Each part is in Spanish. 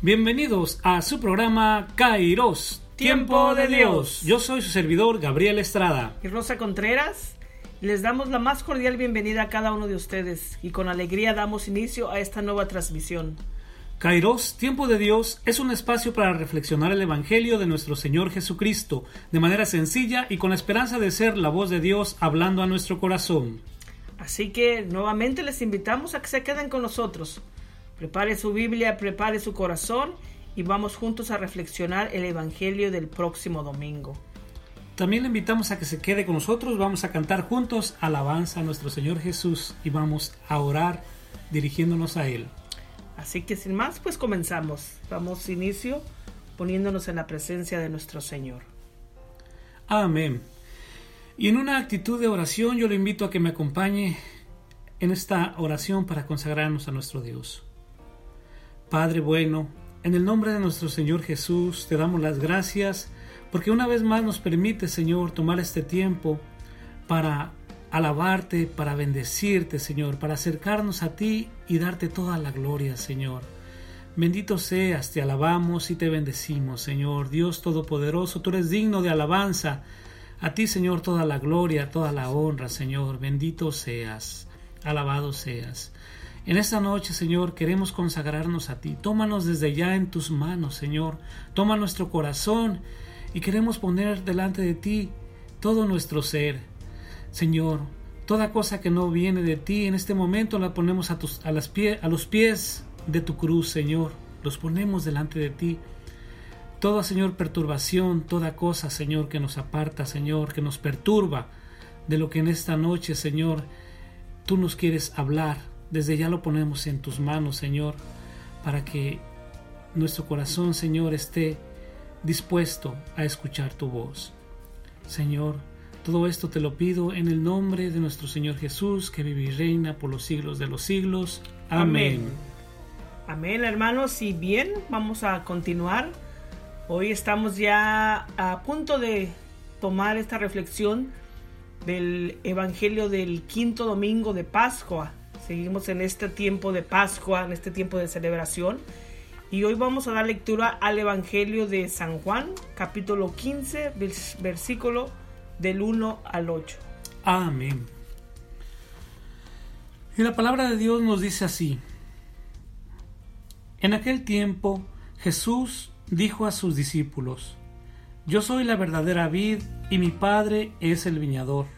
Bienvenidos a su programa Kairos, Tiempo de Dios. Yo soy su servidor Gabriel Estrada. y Rosa Contreras. Les damos la más cordial bienvenida a cada uno de ustedes y con alegría damos inicio a esta nueva transmisión. Kairos, Tiempo de Dios es un espacio para reflexionar el Evangelio de nuestro Señor Jesucristo de manera sencilla y con la esperanza de ser la voz de Dios hablando a nuestro corazón. Así que nuevamente les invitamos a que se queden con nosotros. Prepare su Biblia, prepare su corazón y vamos juntos a reflexionar el Evangelio del próximo domingo. También le invitamos a que se quede con nosotros, vamos a cantar juntos alabanza a nuestro Señor Jesús y vamos a orar dirigiéndonos a Él. Así que sin más, pues comenzamos. Damos inicio poniéndonos en la presencia de nuestro Señor. Amén. Y en una actitud de oración yo le invito a que me acompañe en esta oración para consagrarnos a nuestro Dios. Padre bueno, en el nombre de nuestro Señor Jesús te damos las gracias porque una vez más nos permite, Señor, tomar este tiempo para alabarte, para bendecirte, Señor, para acercarnos a ti y darte toda la gloria, Señor. Bendito seas, te alabamos y te bendecimos, Señor. Dios Todopoderoso, tú eres digno de alabanza. A ti, Señor, toda la gloria, toda la honra, Señor. Bendito seas, alabado seas. En esta noche, Señor, queremos consagrarnos a ti. Tómanos desde ya en tus manos, Señor. Toma nuestro corazón y queremos poner delante de ti todo nuestro ser. Señor, toda cosa que no viene de ti en este momento la ponemos a, tus, a, las pie, a los pies de tu cruz, Señor. Los ponemos delante de ti. Toda, Señor, perturbación, toda cosa, Señor, que nos aparta, Señor, que nos perturba de lo que en esta noche, Señor, tú nos quieres hablar. Desde ya lo ponemos en tus manos, Señor, para que nuestro corazón, Señor, esté dispuesto a escuchar tu voz. Señor, todo esto te lo pido en el nombre de nuestro Señor Jesús, que vive y reina por los siglos de los siglos. Amén. Amén, hermanos. Y bien, vamos a continuar. Hoy estamos ya a punto de tomar esta reflexión del Evangelio del quinto domingo de Pascua. Seguimos en este tiempo de Pascua, en este tiempo de celebración. Y hoy vamos a dar lectura al Evangelio de San Juan, capítulo 15, versículo del 1 al 8. Amén. Y la palabra de Dios nos dice así. En aquel tiempo Jesús dijo a sus discípulos, Yo soy la verdadera vid y mi Padre es el viñador.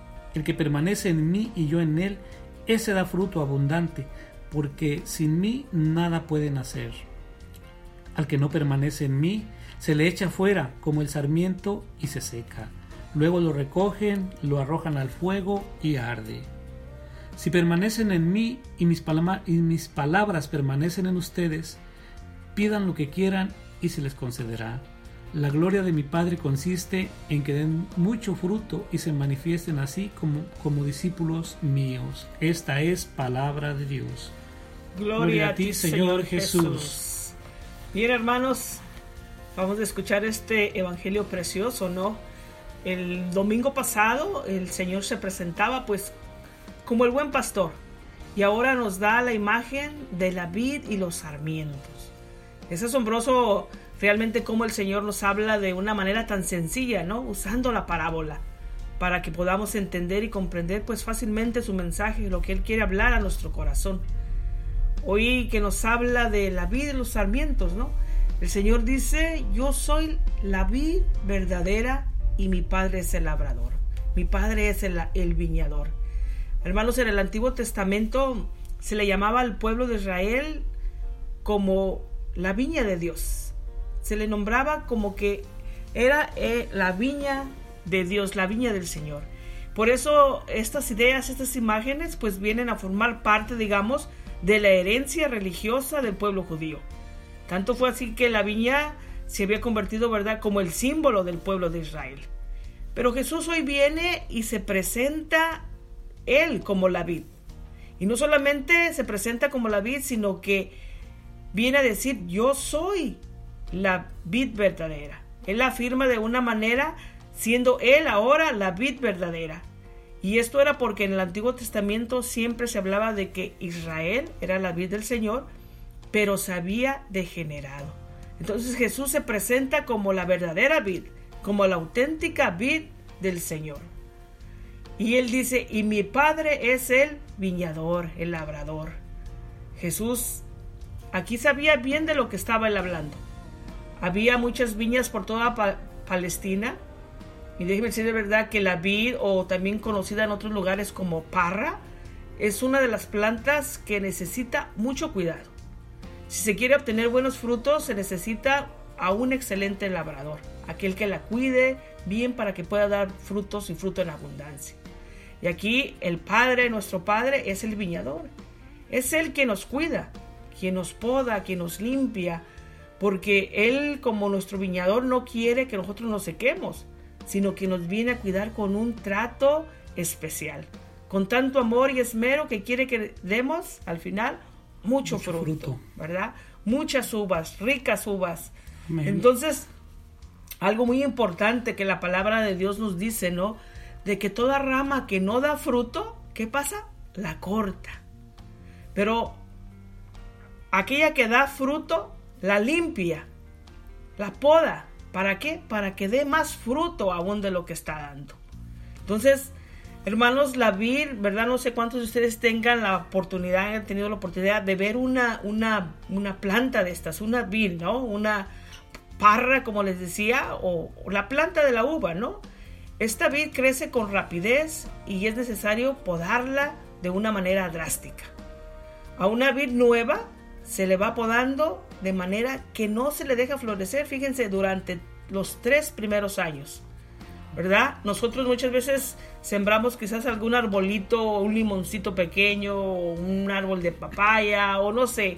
El que permanece en mí y yo en él, ese da fruto abundante, porque sin mí nada pueden hacer. Al que no permanece en mí, se le echa fuera como el sarmiento y se seca. Luego lo recogen, lo arrojan al fuego y arde. Si permanecen en mí y mis, y mis palabras permanecen en ustedes, pidan lo que quieran y se les concederá. La gloria de mi Padre consiste en que den mucho fruto y se manifiesten así como, como discípulos míos. Esta es palabra de Dios. Gloria, Gloria a ti, Señor Jesús. Jesús. Bien, hermanos, vamos a escuchar este evangelio precioso, ¿no? El domingo pasado el Señor se presentaba pues como el buen pastor y ahora nos da la imagen de la vid y los sarmientos. Es asombroso realmente cómo el Señor nos habla de una manera tan sencilla, ¿no? Usando la parábola para que podamos entender y comprender pues fácilmente su mensaje, lo que Él quiere hablar a nuestro corazón. hoy que nos habla de la vida y los sarmientos, ¿no? El Señor dice, yo soy la vid verdadera y mi Padre es el labrador. Mi Padre es el, el viñador. Hermanos, en el Antiguo Testamento se le llamaba al pueblo de Israel como la viña de Dios. Se le nombraba como que era eh, la viña de Dios, la viña del Señor. Por eso estas ideas, estas imágenes, pues vienen a formar parte, digamos, de la herencia religiosa del pueblo judío. Tanto fue así que la viña se había convertido, ¿verdad?, como el símbolo del pueblo de Israel. Pero Jesús hoy viene y se presenta él como la vid. Y no solamente se presenta como la vid, sino que viene a decir, yo soy la vid verdadera. Él afirma de una manera, siendo él ahora la vid verdadera. Y esto era porque en el Antiguo Testamento siempre se hablaba de que Israel era la vid del Señor, pero se había degenerado. Entonces Jesús se presenta como la verdadera vid, como la auténtica vid del Señor. Y él dice, y mi padre es el viñador, el labrador. Jesús aquí sabía bien de lo que estaba él hablando. Había muchas viñas por toda Palestina. Y déjeme decir de verdad que la vid, o también conocida en otros lugares como parra, es una de las plantas que necesita mucho cuidado. Si se quiere obtener buenos frutos, se necesita a un excelente labrador, aquel que la cuide bien para que pueda dar frutos y fruto en abundancia. Y aquí el Padre, nuestro Padre, es el viñador. Es el que nos cuida, quien nos poda, quien nos limpia, porque Él como nuestro viñador no quiere que nosotros nos sequemos, sino que nos viene a cuidar con un trato especial, con tanto amor y esmero que quiere que demos al final mucho, fruto, ¿verdad? Muchas uvas, ricas uvas. Entonces, algo muy importante que la palabra de Dios nos dice, ¿no? De que toda rama que no da fruto, ¿qué pasa? La corta. Pero aquella que da fruto, la limpia, la poda. ¿Para qué? Para que dé más fruto aún de lo que está dando. Entonces, hermanos, la vid, ¿verdad? No sé cuántos de ustedes tengan la oportunidad, han tenido la oportunidad de ver una, una, una planta de estas, una vid, ¿no? Una parra, como les decía, o, o la planta de la uva, ¿no? Esta vid crece con rapidez y es necesario podarla de una manera drástica. A una vid nueva se le va podando de manera que no se le deja florecer, fíjense, durante los tres primeros años. ¿Verdad? Nosotros muchas veces sembramos quizás algún arbolito, un limoncito pequeño, un árbol de papaya o no sé,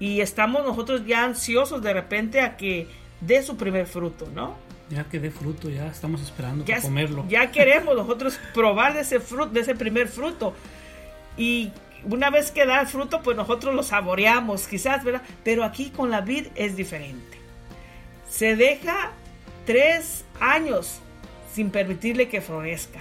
y estamos nosotros ya ansiosos de repente a que dé su primer fruto, ¿no? Ya que dé fruto, ya estamos esperando para comerlo. Ya queremos nosotros probar de ese fruto, de ese primer fruto. Y una vez que da el fruto, pues nosotros lo saboreamos, quizás, ¿verdad? Pero aquí con la vid es diferente. Se deja tres años sin permitirle que florezca.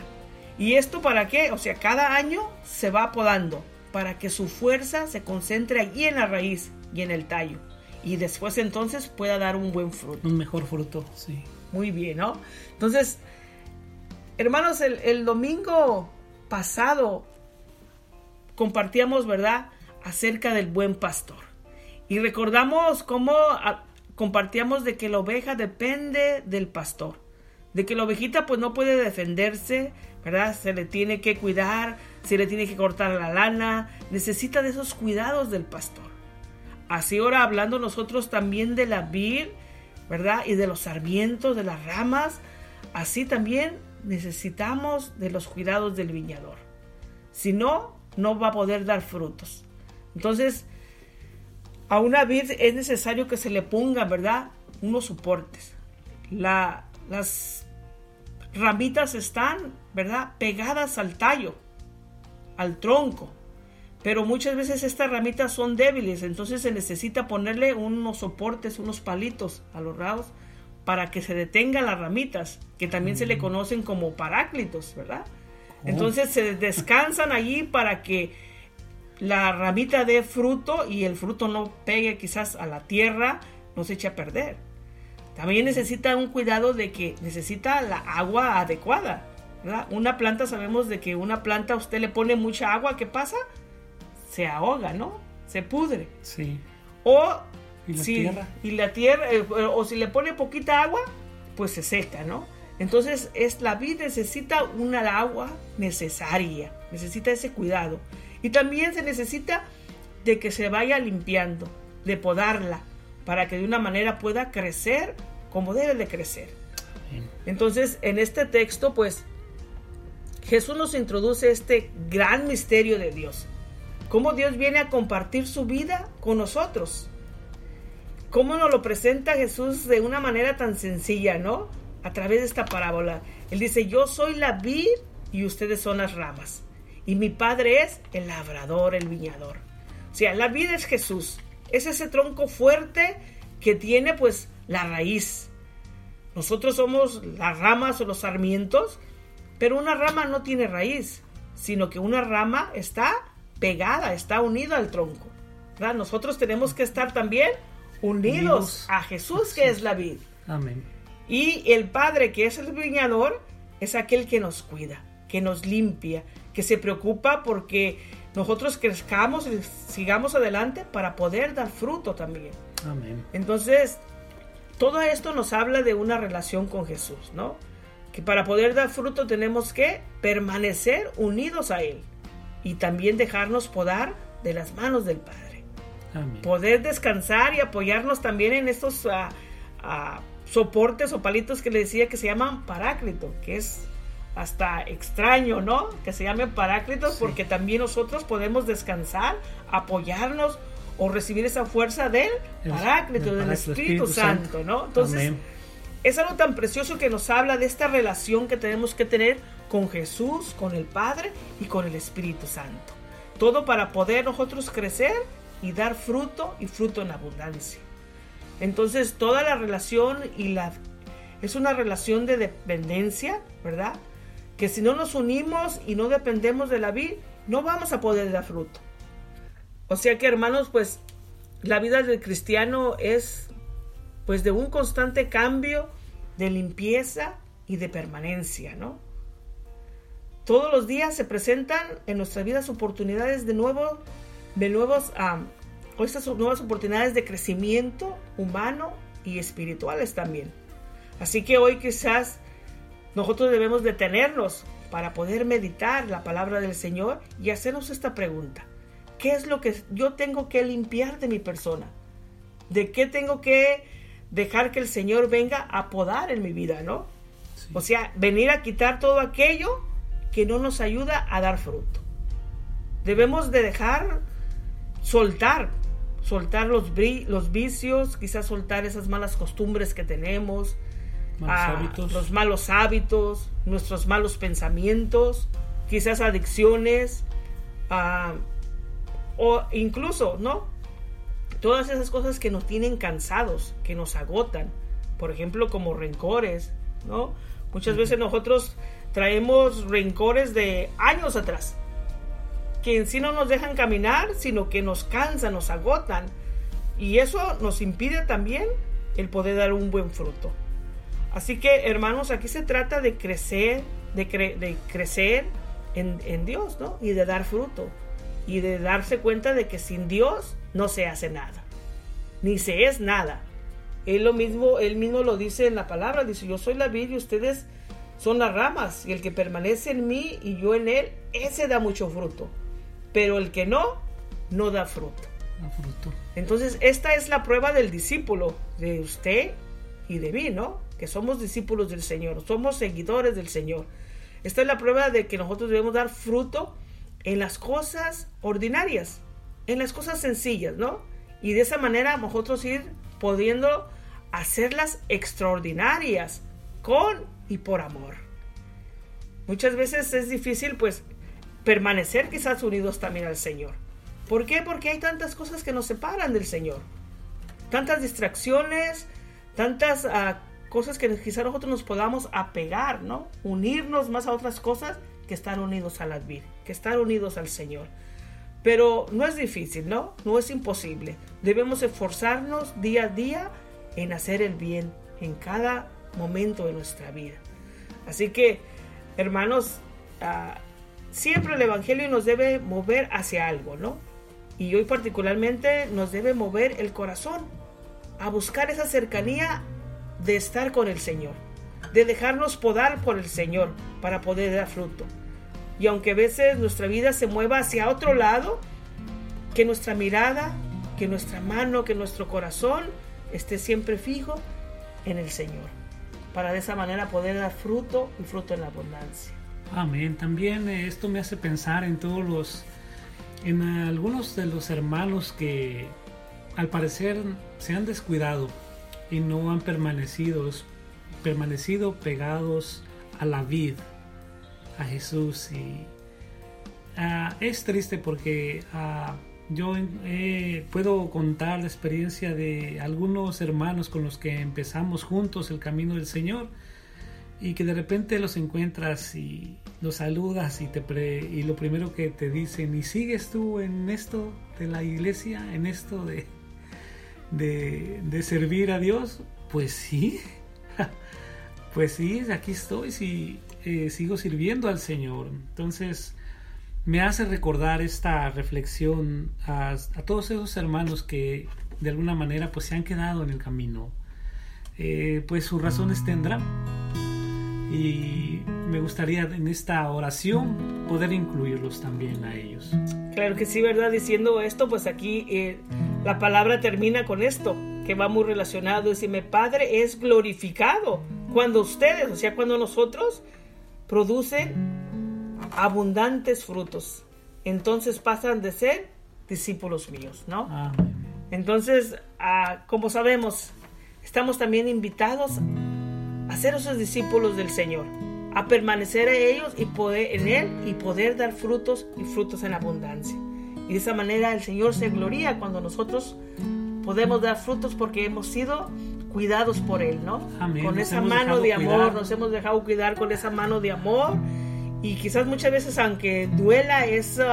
¿Y esto para qué? O sea, cada año se va podando para que su fuerza se concentre allí en la raíz y en el tallo. Y después entonces pueda dar un buen fruto. Un mejor fruto, sí. Muy bien, ¿no? Entonces, hermanos, el, el domingo pasado compartíamos, ¿verdad?, acerca del buen pastor. Y recordamos cómo ah, compartíamos de que la oveja depende del pastor, de que la ovejita pues no puede defenderse, ¿verdad? Se le tiene que cuidar, se le tiene que cortar la lana, necesita de esos cuidados del pastor. Así ahora hablando nosotros también de la vid, ¿verdad? Y de los sarmientos, de las ramas, así también necesitamos de los cuidados del viñador. Si no, no va a poder dar frutos. Entonces, a una vid es necesario que se le ponga, ¿verdad? Unos soportes. La, las ramitas están, ¿verdad? Pegadas al tallo, al tronco. Pero muchas veces estas ramitas son débiles, entonces se necesita ponerle unos soportes, unos palitos a los rados para que se detengan las ramitas, que también se le conocen como paráclitos, ¿verdad? Entonces se descansan allí para que la ramita dé fruto y el fruto no pegue quizás a la tierra, no se eche a perder. También necesita un cuidado de que necesita la agua adecuada. Una planta, sabemos de que una planta usted le pone mucha agua, ¿qué pasa? Se ahoga, ¿no? se pudre. Sí. O ¿Y la si, tierra? y la tierra, eh, o si le pone poquita agua, pues se seca, ¿no? Entonces es la vid necesita una agua necesaria, necesita ese cuidado. Y también se necesita de que se vaya limpiando, de podarla, para que de una manera pueda crecer como debe de crecer. Entonces, en este texto, pues, Jesús nos introduce este gran misterio de Dios. Cómo Dios viene a compartir su vida con nosotros. Cómo nos lo presenta Jesús de una manera tan sencilla, ¿no? A través de esta parábola. Él dice, yo soy la vid y ustedes son las ramas. Y mi padre es el labrador, el viñador. O sea, la vid es Jesús. Es ese tronco fuerte que tiene pues la raíz. Nosotros somos las ramas o los sarmientos, pero una rama no tiene raíz, sino que una rama está pegada, está unida al tronco. ¿verdad? Nosotros tenemos que estar también unidos, Unidos. a Jesús, que es la vid. Amén. Y el Padre, que es el viñador, es aquel que nos cuida, que nos limpia, que se preocupa porque nosotros crezcamos y sigamos adelante para poder dar fruto también. Amén. Entonces, todo esto nos habla de una relación con Jesús, ¿no? Que para poder dar fruto tenemos que permanecer unidos a Él y también dejarnos podar de las manos del Padre. Amén. Poder descansar y apoyarnos también en estos ah, ah, soportes o palitos que le decía que se llaman paráclito, que es hasta extraño, ¿no? Que se llamen paráclitos Sí. porque también nosotros podemos descansar, apoyarnos o recibir esa fuerza del El- paráclito, del Espíritu, Espíritu Santo, Santo. ¿no? Entonces, Amén. es algo tan precioso que nos habla de esta relación que tenemos que tener con Jesús, con el Padre y con el Espíritu Santo. Todo para poder nosotros crecer y dar fruto y fruto en abundancia. Entonces, toda la relación y la es una relación de dependencia, ¿verdad? Que si no nos unimos y no dependemos de la vid, no vamos a poder dar fruto. O sea que, hermanos, pues la vida del cristiano es pues de un constante cambio de limpieza y de permanencia, ¿no? Todos los días se presentan en nuestras vidas oportunidades de nuevo, de nuevos, o estas nuevas oportunidades de crecimiento humano y espirituales también. Así que hoy quizás nosotros debemos detenernos para poder meditar la palabra del Señor y hacernos esta pregunta. ¿Qué es lo que yo tengo que limpiar de mi persona? ¿De qué tengo que dejar que el Señor venga a podar en mi vida, no? Sí. O sea, venir a quitar todo aquello que no nos ayuda a dar fruto. Debemos de dejar soltar, soltar los, los vicios, quizás soltar esas malas costumbres que tenemos, Malos ah, los malos hábitos, nuestros malos pensamientos, quizás adicciones, ah, o incluso, ¿no? Todas esas cosas que nos tienen cansados, que nos agotan, por ejemplo, como rencores, ¿no? Muchas veces nosotros traemos rencores de años atrás, que en sí no nos dejan caminar, sino que nos cansan, nos agotan, y eso nos impide también el poder dar un buen fruto. Así que, hermanos, aquí se trata de crecer, de, cre- de crecer en, Dios, ¿no? Y de dar fruto. Y de darse cuenta de que sin Dios no se hace nada. Ni se es nada. Él mismo, él mismo lo dice en la palabra. Dice, yo soy la vid y ustedes son las ramas. Y el que permanece en mí y yo en él, ese da mucho fruto. Pero el que no, no da fruto. Da fruto. Entonces, esta es la prueba del discípulo, de usted y de mí, ¿no? Que somos discípulos del Señor, somos seguidores del Señor. Esta es la prueba de que nosotros debemos dar fruto en las cosas ordinarias, en las cosas sencillas, ¿no? Y de esa manera nosotros ir pudiendo hacerlas extraordinarias con y por amor. Muchas veces es difícil, pues, permanecer quizás unidos también al Señor. ¿Por qué? Porque hay tantas cosas que nos separan del Señor. Tantas distracciones, tantas ah, cosas que quizás nosotros nos podamos apegar, ¿no? Unirnos más a otras cosas que estar unidos a la vid, que estar unidos al Señor. Pero no es difícil, ¿no? No es imposible. Debemos esforzarnos día a día en hacer el bien en cada momento de nuestra vida. Así que, hermanos, ah, siempre el Evangelio nos debe mover hacia algo, ¿no? Y hoy particularmente nos debe mover el corazón a buscar esa cercanía de estar con el Señor, de dejarnos podar por el Señor para poder dar fruto. Y aunque a veces nuestra vida se mueva hacia otro lado, que nuestra mirada, que nuestra mano, que nuestro corazón esté siempre fijo en el Señor, para de esa manera poder dar fruto y fruto en abundancia. Amén. También eh, esto me hace pensar en todos los, en algunos de los hermanos que al parecer se han descuidado y no han permanecido, permanecido pegados a la vid, a Jesús. Y ah, es triste porque ah, yo puedo contar la experiencia de algunos hermanos con los que empezamos juntos el camino del Señor y que de repente los encuentras y los saludas y, te y lo primero que te dicen, ¿y sigues tú en esto de la iglesia, en esto de, de, servir a Dios? Pues sí, pues sí, aquí estoy, sí, eh, sigo sirviendo al Señor. Entonces, me hace recordar esta reflexión a, todos esos hermanos que de alguna manera pues se han quedado en el camino. Eh, pues sus razones tendrán. Y me gustaría en esta oración poder incluirlos también a ellos. Claro que sí, ¿verdad? Diciendo esto, pues aquí eh, la palabra termina con esto, que va muy relacionado. Dice, mi Padre es glorificado cuando ustedes, o sea, cuando nosotros producen abundantes frutos. Entonces pasan de ser discípulos míos, ¿no? Entonces, ah, como sabemos, estamos también invitados a ser esos discípulos del Señor, a permanecer a ellos y poder en Él y poder dar frutos y frutos en abundancia. Y de esa manera el Señor se gloria cuando nosotros podemos dar frutos porque hemos sido cuidados por Él, ¿no? Con esa mano de amor, nos hemos dejado cuidar con esa mano de amor y quizás muchas veces, aunque duela ese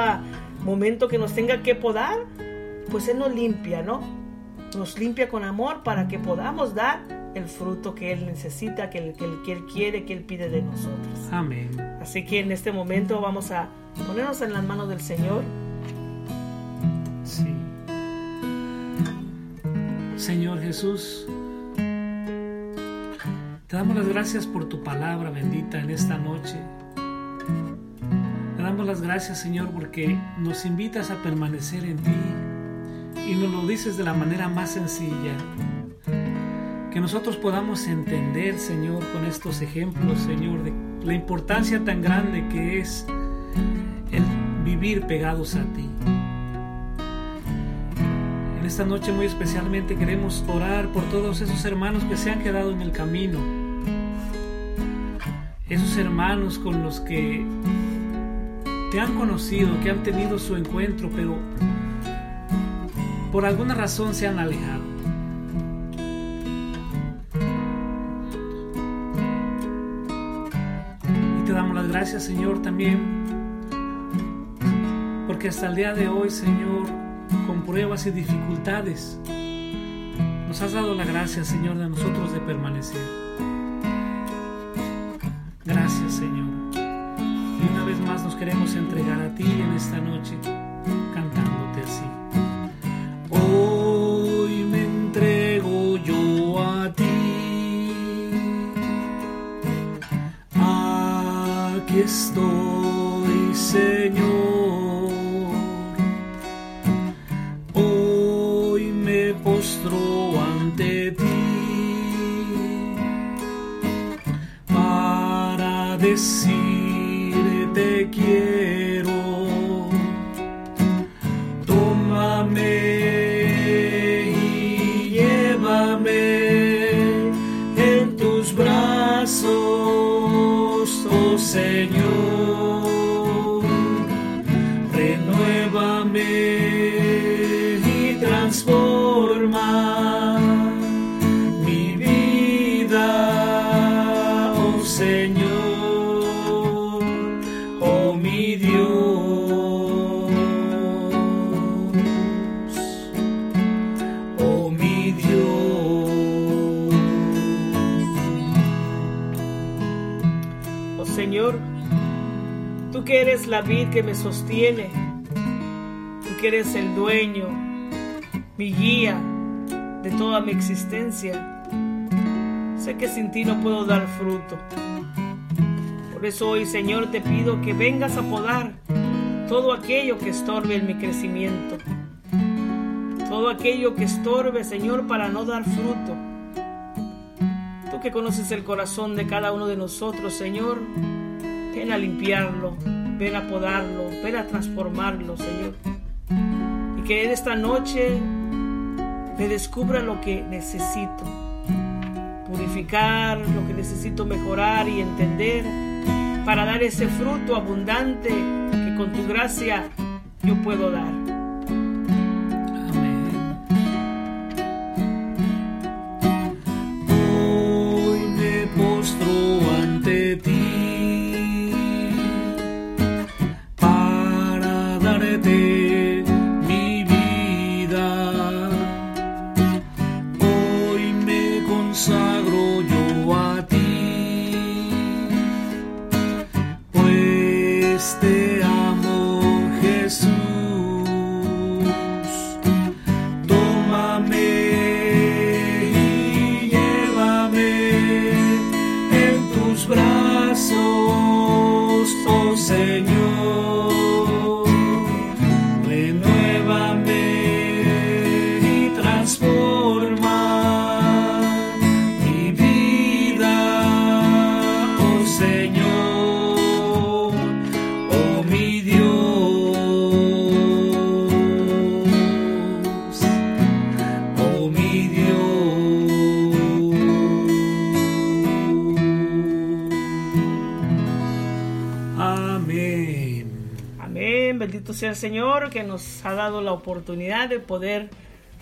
momento que nos tenga que podar, pues Él nos limpia, ¿no? Nos limpia con amor para que podamos dar el fruto que Él necesita, que Él, que él, quiere, que Él pide de nosotros. Amén. Así que en este momento vamos a ponernos en las manos del Señor. Sí. Señor Jesús, te damos las gracias por tu palabra bendita en esta noche. Te damos las gracias, Señor, porque nos invitas a permanecer en ti y nos lo dices de la manera más sencilla. Que nosotros podamos entender, Señor, con estos ejemplos, Señor, de la importancia tan grande que es el vivir pegados a ti. En esta noche muy especialmente queremos orar por todos esos hermanos que se han quedado en el camino esos hermanos con los que te han conocido, que han tenido su encuentro, pero por alguna razón se han alejado. Gracias, Señor, también, porque hasta el día de hoy, Señor, con pruebas y dificultades, nos has dado la gracia, Señor, de nosotros de permanecer. Gracias Señor. Y una vez más nos queremos entregar a ti en esta noche, Señor. Que eres la vid que me sostiene, tú que eres el dueño, mi guía de toda mi existencia. Sé que sin ti no puedo dar fruto. Por eso hoy, Señor, te pido que vengas a podar todo aquello que estorbe en mi crecimiento. Todo aquello que estorbe, Señor, para no dar fruto. Tú que conoces el corazón de cada uno de nosotros, Señor, ven a limpiarlo, ven a podarlo, ven a transformarlo, Señor. Y que en esta noche me descubra lo que necesito. Purificar lo que necesito mejorar y entender para dar ese fruto abundante que con tu gracia yo puedo dar. Para sea el Señor que nos ha dado la oportunidad de poder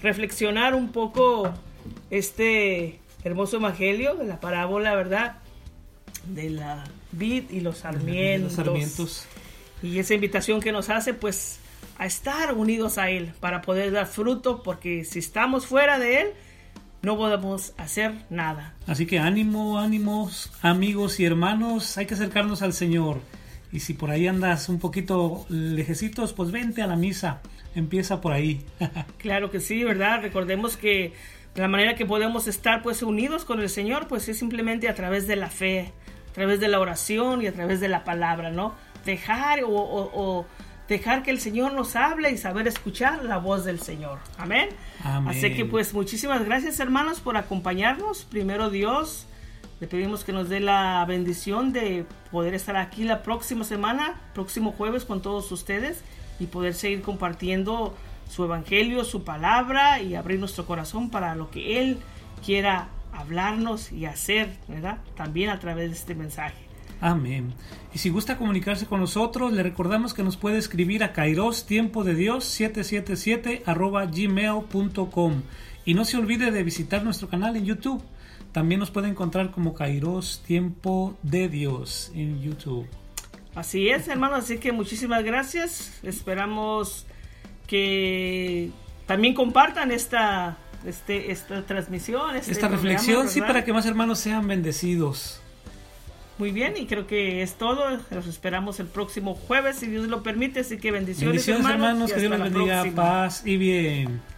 reflexionar un poco este hermoso evangelio la parábola, ¿verdad? De la vid y los sarmientos. Los sarmientos. Y esa invitación que nos hace, pues, a estar unidos a Él para poder dar fruto, porque si estamos fuera de Él, no podemos hacer nada. Así que ánimo, ánimos, amigos y hermanos, hay que acercarnos al Señor. Y si por ahí andas un poquito lejecitos, pues vente a la misa. Empieza por ahí. Claro que sí, ¿verdad? Recordemos que la manera que podemos estar pues unidos con el Señor pues es simplemente a través de la fe, a través de la oración y a través de la palabra, ¿no? Dejar o, o- o dejar que el Señor nos hable y saber escuchar la voz del Señor. Amén. Amén. Así que pues muchísimas gracias hermanos por acompañarnos. Primero Dios, le pedimos que nos dé la bendición de poder estar aquí la próxima semana, próximo jueves con todos ustedes y poder seguir compartiendo su evangelio, su palabra y abrir nuestro corazón para lo que Él quiera hablarnos y hacer, ¿verdad? También a través de este mensaje. Amén. Y si gusta comunicarse con nosotros, le recordamos que nos puede escribir a Kairos Tiempo de Dios 777 arroba gmail.com. Y no se olvide de visitar nuestro canal en YouTube. También nos puede encontrar como Kairos Tiempo de Dios en YouTube. Así es, hermanos, así que muchísimas gracias. Esperamos que también compartan esta, este, esta transmisión, este Esta programa, reflexión, sí, para que más hermanos sean bendecidos. Muy bien, y creo que es todo. Los esperamos el próximo jueves, si Dios lo permite. Así que bendiciones, Bendiciones, hermanos, que Dios la bendiga, próxima. paz y bien.